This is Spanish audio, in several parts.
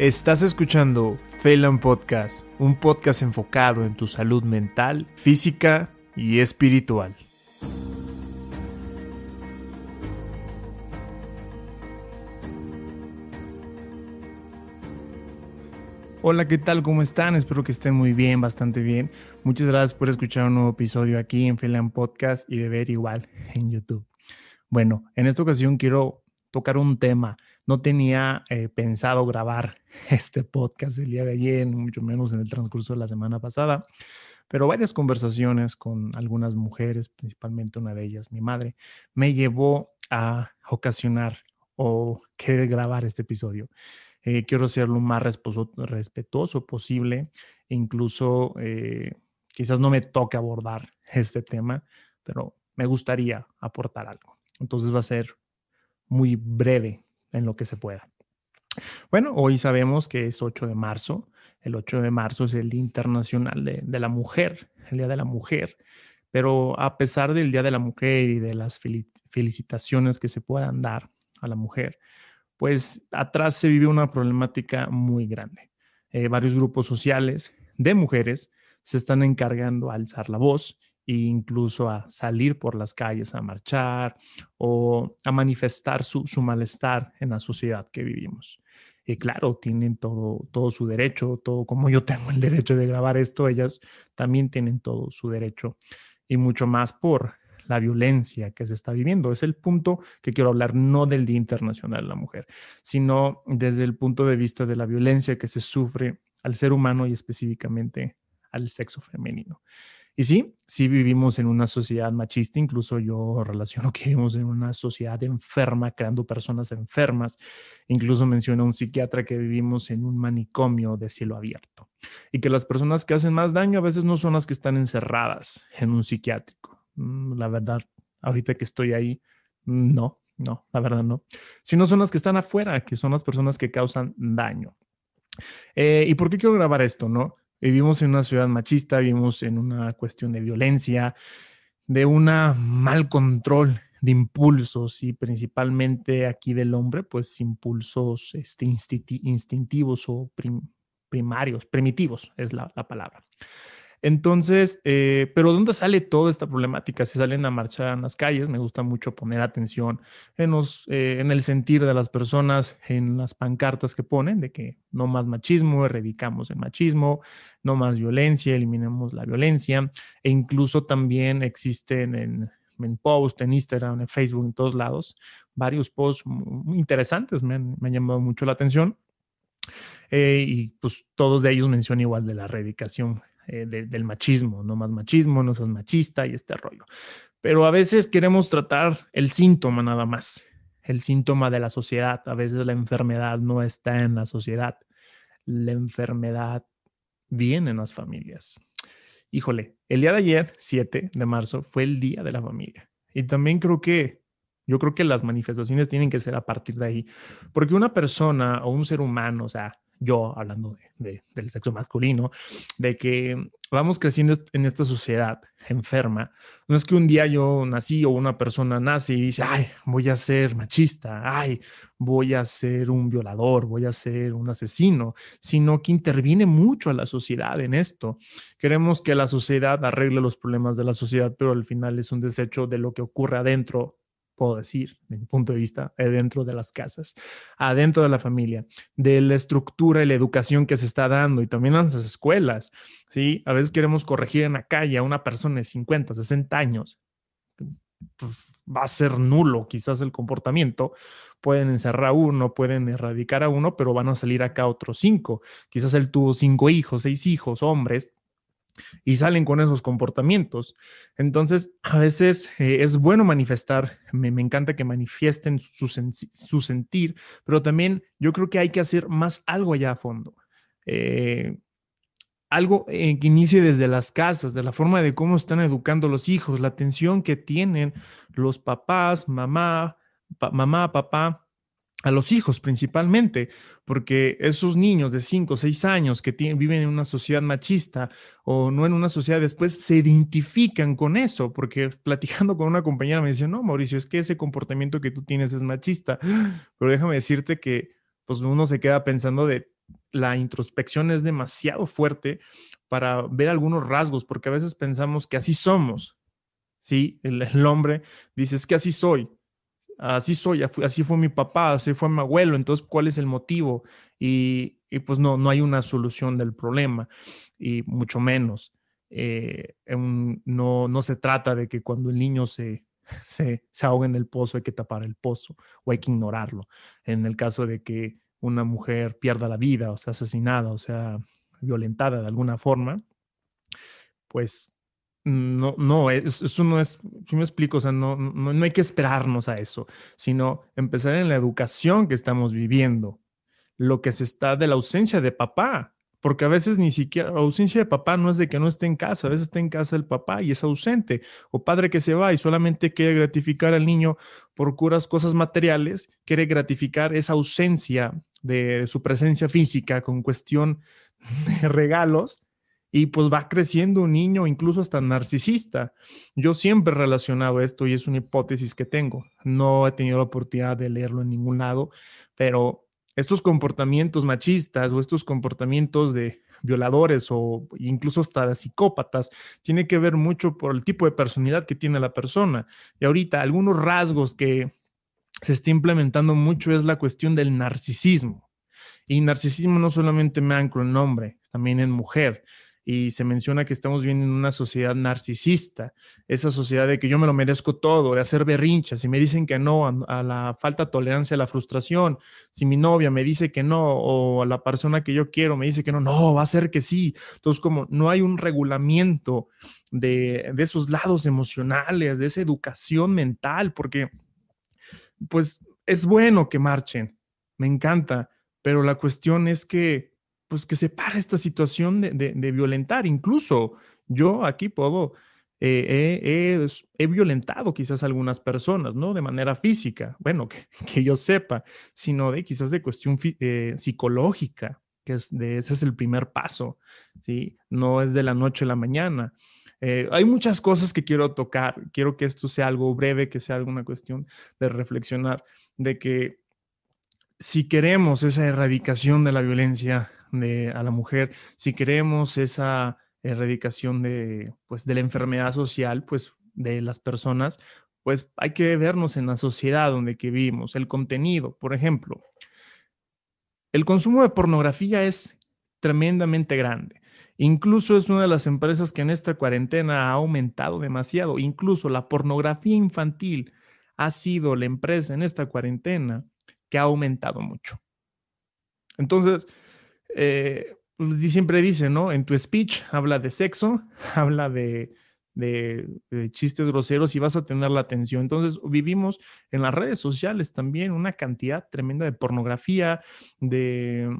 Estás escuchando Phelan Podcast, un podcast enfocado en tu salud mental, física y espiritual. Hola, ¿qué tal? ¿Cómo están? Espero que estén muy bien, bastante bien. Muchas gracias por escuchar un nuevo episodio aquí en Phelan Podcast y de ver igual en YouTube. Bueno, en esta ocasión quiero tocar un tema no tenía eh, pensado grabar este podcast el día de ayer, mucho menos en el transcurso de la semana pasada, pero varias conversaciones con algunas mujeres, principalmente una de ellas, mi madre, me llevó a ocasionar o querer grabar este episodio. Eh, quiero ser lo más respetuoso posible, incluso eh, quizás no me toque abordar este tema, pero me gustaría aportar algo. Entonces va a ser muy breve en lo que se pueda. Bueno, hoy sabemos que es 8 de marzo. El 8 de marzo es el Día Internacional de, la Mujer, el Día de la Mujer. Pero a pesar del Día de la Mujer y de las felicitaciones que se puedan dar a la mujer, pues atrás se vive una problemática muy grande. Eh, varios grupos sociales de mujeres se están encargando a alzar la voz e incluso a salir por las calles a marchar o a manifestar su, malestar en la sociedad que vivimos. Y claro, tienen todo, todo su derecho, todo como yo tengo el derecho de grabar esto, ellas también tienen todo su derecho y mucho más por la violencia que se está viviendo. Es el punto que quiero hablar, no del Día Internacional de la Mujer, sino desde el punto de vista de la violencia que se sufre al ser humano y específicamente al sexo femenino. Y sí, sí vivimos en una sociedad machista, incluso yo relaciono que vivimos en una sociedad enferma, creando personas enfermas. Incluso menciona un psiquiatra que vivimos en un manicomio de cielo abierto y que las personas que hacen más daño a veces no son las que están encerradas en un psiquiátrico. Mm, la verdad, ahorita que estoy ahí, no, no, la verdad no. Sino son las que están afuera, que son las personas que causan daño. Eh, ¿Y por qué quiero grabar esto? No, Vivimos en una ciudad machista, vivimos en una cuestión de violencia, de un mal control de impulsos y principalmente aquí del hombre, pues impulsos este, instintivos o primarios, primitivos es la palabra. Entonces, eh, pero ¿dónde sale toda esta problemática? Si salen a marchar en las calles, me gusta mucho poner atención en, los, eh, el sentir de las personas, en las pancartas que ponen, de que no más machismo, erradicamos el machismo, no más violencia, eliminemos la violencia, e incluso también existen en, en post, en Instagram, en Facebook, en todos lados, varios posts interesantes, me han, llamado mucho la atención. Eh, y pues todos de ellos mencionan igual de la erradicación eh, del machismo, no más machismo, no seas machista y este rollo. Pero a veces queremos tratar el síntoma nada más, el síntoma de la sociedad. A veces la enfermedad no está en la sociedad, la enfermedad viene en las familias. Híjole, el día de ayer, 7 de marzo, fue el Día de la Familia. Y también creo que, yo creo que las manifestaciones tienen que ser a partir de ahí, porque una persona o un ser humano, o sea, yo hablando de, del sexo masculino, de que vamos creciendo en esta sociedad enferma. No es que un día yo nací o una persona nace y dice, ay, voy a ser machista, ay, voy a ser un violador, voy a ser un asesino, sino que interviene mucho a la sociedad en esto. Queremos que la sociedad arregle los problemas de la sociedad, pero al final es un desecho de lo que ocurre adentro puedo decir, desde mi punto de vista, eh, dentro de las casas, adentro de la familia, de la estructura y la educación que se está dando y también en las escuelas. ¿sí? A veces queremos corregir en la calle a una persona de 50, 60 años. Pues, va a ser nulo quizás el comportamiento. Pueden encerrar a uno, pueden erradicar a uno, pero van a salir acá otros cinco. Quizás él tuvo cinco hijos, seis hijos, hombres, y salen con esos comportamientos. Entonces, a veces eh, es bueno manifestar, me, encanta que manifiesten su, sentir, pero también yo creo que hay que hacer más algo allá a fondo. Eh, algo eh, que inicie desde las casas, de la forma de cómo están educando los hijos, la atención que tienen los papás, mamá, mamá, papá, a los hijos principalmente, porque esos niños de 5 o 6 años que viven en una sociedad machista o no en una sociedad después se identifican con eso, porque platicando con una compañera me dice, no, Mauricio, es que ese comportamiento que tú tienes es machista, pero déjame decirte que pues uno se queda pensando de, la introspección es demasiado fuerte para ver algunos rasgos, porque a veces pensamos que así somos. Sí, el, el hombre dice, es que así soy, así soy, así fue mi papá, así fue mi abuelo, entonces, ¿cuál es el motivo? Y, pues no, no hay una solución del problema, y mucho menos. Eh, no, no se trata de que cuando el niño se, se, se ahoga en el pozo hay que tapar el pozo o hay que ignorarlo. En el caso de que una mujer pierda la vida o sea asesinada o sea violentada de alguna forma, pues no, no, eso no es, si me explico, o sea, no, no, no hay que esperarnos a eso, sino empezar en la educación que estamos viviendo, lo que se está de la ausencia de papá, porque a veces ni siquiera, ausencia de papá no es de que no esté en casa, a veces está en casa el papá y es ausente, o padre que se va y solamente quiere gratificar al niño por curas cosas materiales, quiere gratificar esa ausencia de su presencia física con cuestión de regalos y pues va creciendo un niño incluso hasta narcisista. Yo siempre he relacionado esto y es una hipótesis que tengo. No he tenido la oportunidad de leerlo en ningún lado, pero estos comportamientos machistas o estos comportamientos de violadores o incluso hasta de psicópatas tiene que ver mucho por el tipo de personalidad que tiene la persona. Y ahorita algunos rasgos que se está implementando mucho es la cuestión del narcisismo. Y narcisismo no solamente me anclo en nombre, también en mujer y se menciona que estamos viviendo en una sociedad narcisista, esa sociedad de que yo me lo merezco todo, de hacer berrinchas, si me dicen que no a, la falta de tolerancia a la frustración, si mi novia me dice que no o a la persona que yo quiero me dice que no, no, va a ser que sí. Entonces, como no hay un regulamiento de, de esos lados emocionales, de esa educación mental, porque pues es bueno que marchen, me encanta, pero la cuestión es que pues que se para esta situación de, violentar. Incluso yo aquí puedo, eh, he, violentado quizás algunas personas, ¿no? De manera física, bueno, que, yo sepa, sino de quizás de cuestión eh, psicológica, que es de, ese es el primer paso, ¿sí? No es de la noche a la mañana. Eh, hay muchas cosas que quiero tocar. Quiero que esto sea algo breve, que sea alguna cuestión de reflexionar, de que si queremos esa erradicación de la violencia de, a la mujer, si queremos esa erradicación de, pues, de la enfermedad social, pues de las personas, pues hay que vernos en la sociedad donde que vivimos, el contenido, por ejemplo. El consumo de pornografía es tremendamente grande. Incluso es una de las empresas que en esta cuarentena ha aumentado demasiado. Incluso la pornografía infantil ha sido la empresa en esta cuarentena que ha aumentado mucho. Entonces, eh, pues, siempre dice, ¿no? En tu speech habla de sexo, habla de, chistes groseros y vas a tener la atención. Entonces, vivimos en las redes sociales también una cantidad tremenda de pornografía, de,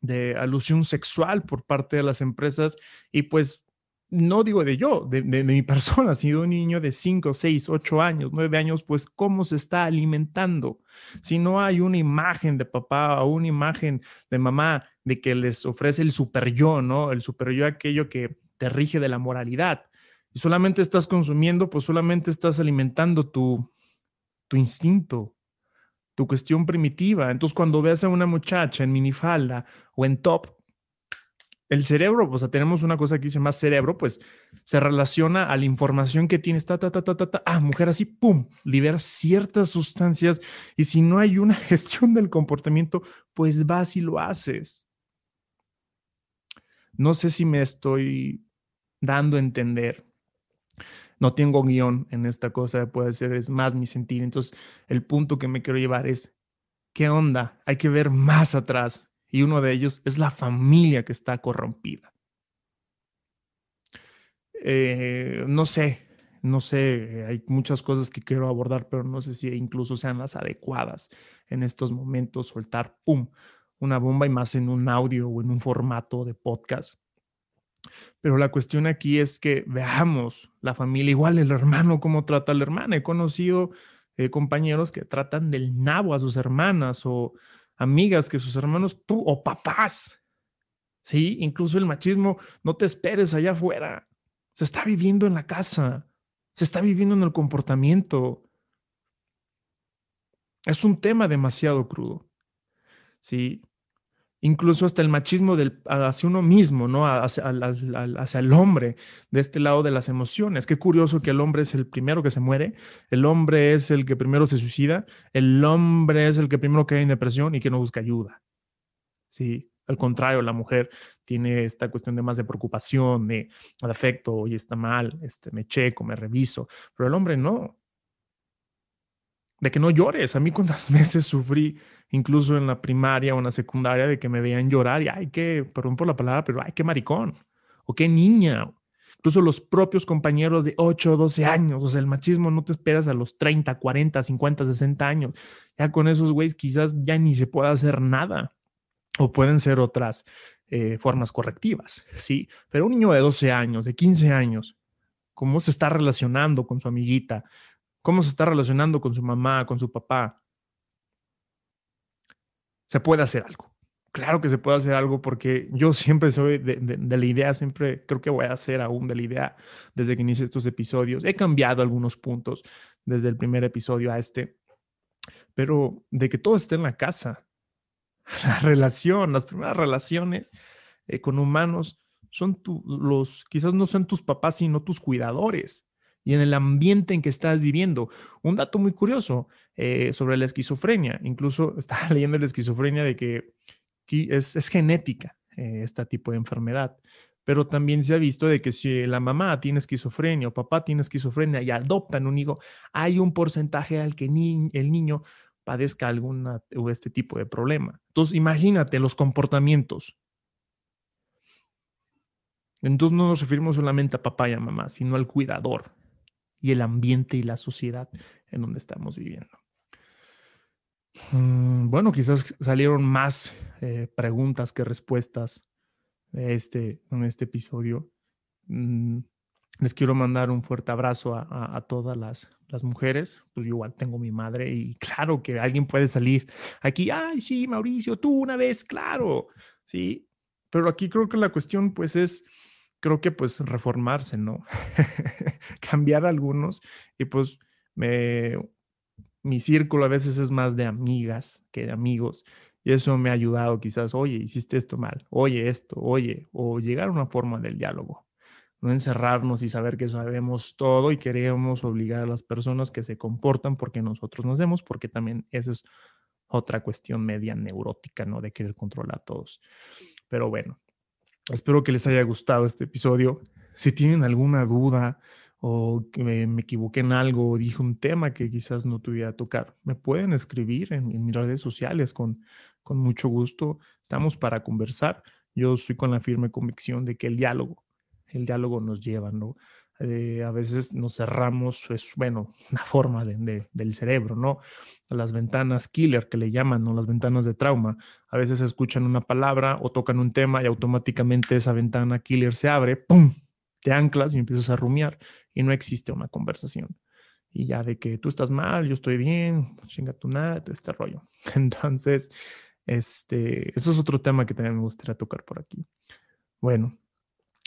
de alusión sexual por parte de las empresas y pues no digo de yo, de, mi persona, sido un niño de 5, 6, 8 años, 9 años, pues cómo se está alimentando. Si no hay una imagen de papá o una imagen de mamá de que les ofrece el super yo, ¿no? El super yo, aquello que te rige de la moralidad. Y solamente estás consumiendo, pues solamente estás alimentando tu, tu instinto, tu cuestión primitiva. Entonces, cuando veas a una muchacha en minifalda o en top, el cerebro, o sea, tenemos una cosa que dice más cerebro, pues se relaciona a la información que tienes, ta, ta, ta, ta, ta, ta, ah, mujer así, pum, libera ciertas sustancias y si no hay una gestión del comportamiento, pues vas y lo haces. No sé si me estoy dando a entender. No tengo guion en esta cosa, puede ser, es más mi sentir. Entonces, el punto que me quiero llevar es, ¿qué onda? Hay que ver más atrás y uno de ellos es la familia que está corrompida. Eh, no sé, no sé, hay muchas cosas que quiero abordar, pero no sé si incluso sean las adecuadas en estos momentos, soltar, ¡pum!, una bomba y más en un audio o en un formato de podcast. Pero la cuestión aquí es que veamos la familia, igual el hermano, cómo trata a la hermana. He conocido eh, compañeros que tratan del nabo a sus hermanas o amigas que sus hermanos o papás. Sí, incluso el machismo, no te esperes allá afuera. Se está viviendo en la casa, se está viviendo en el comportamiento. Es un tema demasiado crudo. Sí, incluso hasta el machismo hacia uno mismo, ¿no? Hacia, el hombre, de este lado de las emociones. Qué curioso que el hombre es el primero que se muere, el hombre es el que primero se suicida, el hombre es el que primero cae en depresión y que no busca ayuda. Sí, al contrario, la mujer tiene esta cuestión de más de preocupación, de, de afecto, oye, está mal, este, me checo, me reviso, pero el hombre no de que no llores. A mí cuántas veces sufrí, incluso en la primaria o en la secundaria, de que me veían llorar y, ay, qué, perdón por la palabra, pero ay, qué maricón, o qué niña. Incluso los propios compañeros de 8 o 12 años, o sea, el machismo no te esperas a los 30, 40, 50, 60 años. Ya con esos güeyes quizás ya ni se pueda hacer nada, o pueden ser otras eh, formas correctivas, ¿sí? Pero un niño de 12 años, de 15 años, ¿cómo se está relacionando con su amiguita? Cómo se está relacionando con su mamá, con su papá. Se puede hacer algo. Claro que se puede hacer algo porque yo siempre soy de, la idea, siempre creo que voy a hacer aún de la idea desde que inicié estos episodios. He cambiado algunos puntos desde el primer episodio a este, pero de que todo esté en la casa. La relación, las primeras relaciones eh, con humanos son los, quizás no son tus papás, sino tus cuidadores y en el ambiente en que estás viviendo. Un dato muy curioso eh, sobre la esquizofrenia, incluso estaba leyendo la esquizofrenia de que es, genética eh, este tipo de enfermedad, pero también se ha visto de que si la mamá tiene esquizofrenia o papá tiene esquizofrenia y adoptan un hijo, hay un porcentaje al que el niño padezca alguna o este tipo de problema. Entonces, imagínate los comportamientos. Entonces no nos referimos solamente a papá y a mamá, sino al cuidador y el ambiente y la sociedad en donde estamos viviendo. Mm, bueno, quizás salieron más eh, preguntas que respuestas este, en este episodio. Mm, les quiero mandar un fuerte abrazo a, todas las, las, mujeres. Pues yo igual tengo mi madre y claro que alguien puede salir aquí, ay, sí, Mauricio, tú una vez, claro, sí. Pero aquí creo que la cuestión pues es creo que pues reformarse, ¿no? Cambiar algunos y pues me, mi círculo a veces es más de amigas que de amigos y eso me ha ayudado quizás, oye, hiciste esto mal, oye esto, oye, o llegar a una forma del diálogo, no encerrarnos y saber que sabemos todo y queremos obligar a las personas que se comportan porque nosotros nos hacemos, porque también esa es otra cuestión media neurótica, ¿no? De querer controlar a todos. Pero bueno, Espero que les haya gustado este episodio. Si tienen alguna duda o que me, equivoqué en algo o dije un tema que quizás no tuviera tocar, me pueden escribir en, mis redes sociales con, con mucho gusto. Estamos para conversar. Yo soy con la firme convicción de que el diálogo, el diálogo nos lleva, ¿no? Eh, a veces nos cerramos, es bueno, una forma de, del cerebro, ¿no? Las ventanas killer que le llaman, ¿no? Las ventanas de trauma. A veces escuchan una palabra o tocan un tema y automáticamente esa ventana killer se abre, ¡pum! Te anclas y empiezas a rumiar y no existe una conversación. Y ya de que tú estás mal, yo estoy bien, chinga tu nada, este rollo. Entonces, este, eso es otro tema que también me gustaría tocar por aquí. Bueno,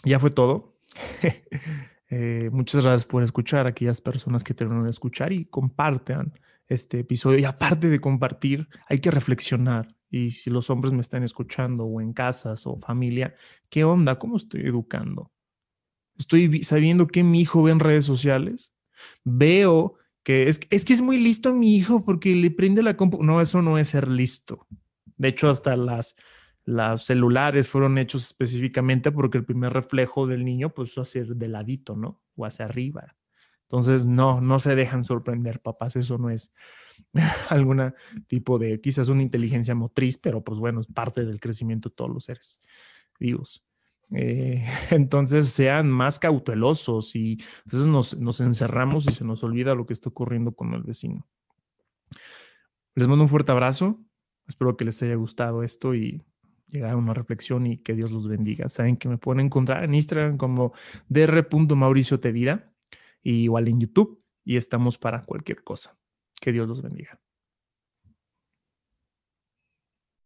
ya fue todo. Eh, muchas gracias por escuchar a aquellas personas que terminaron de escuchar y compartan este episodio. Y aparte de compartir, hay que reflexionar. Y si los hombres me están escuchando o en casas o familia, ¿qué onda? ¿Cómo estoy educando? ¿Estoy sabiendo que mi hijo ve en redes sociales? Veo que es, es que es muy listo mi hijo porque le prende la compu. No, eso no es ser listo. De hecho, hasta las los celulares fueron hechos específicamente porque el primer reflejo del niño pues va a ser de ladito, ¿no? O hacia arriba. Entonces, no, no se dejan sorprender, papás. Eso no es algún tipo de, quizás una inteligencia motriz, pero pues bueno, es parte del crecimiento de todos los seres vivos. Eh, entonces, sean más cautelosos y entonces nos, nos encerramos y se nos olvida lo que está ocurriendo con el vecino. Les mando un fuerte abrazo. Espero que les haya gustado esto y llegar a una reflexión y que Dios los bendiga. Saben que me pueden encontrar en Instagram como dr.mauriciotevida y igual en YouTube y estamos para cualquier cosa. Que Dios los bendiga.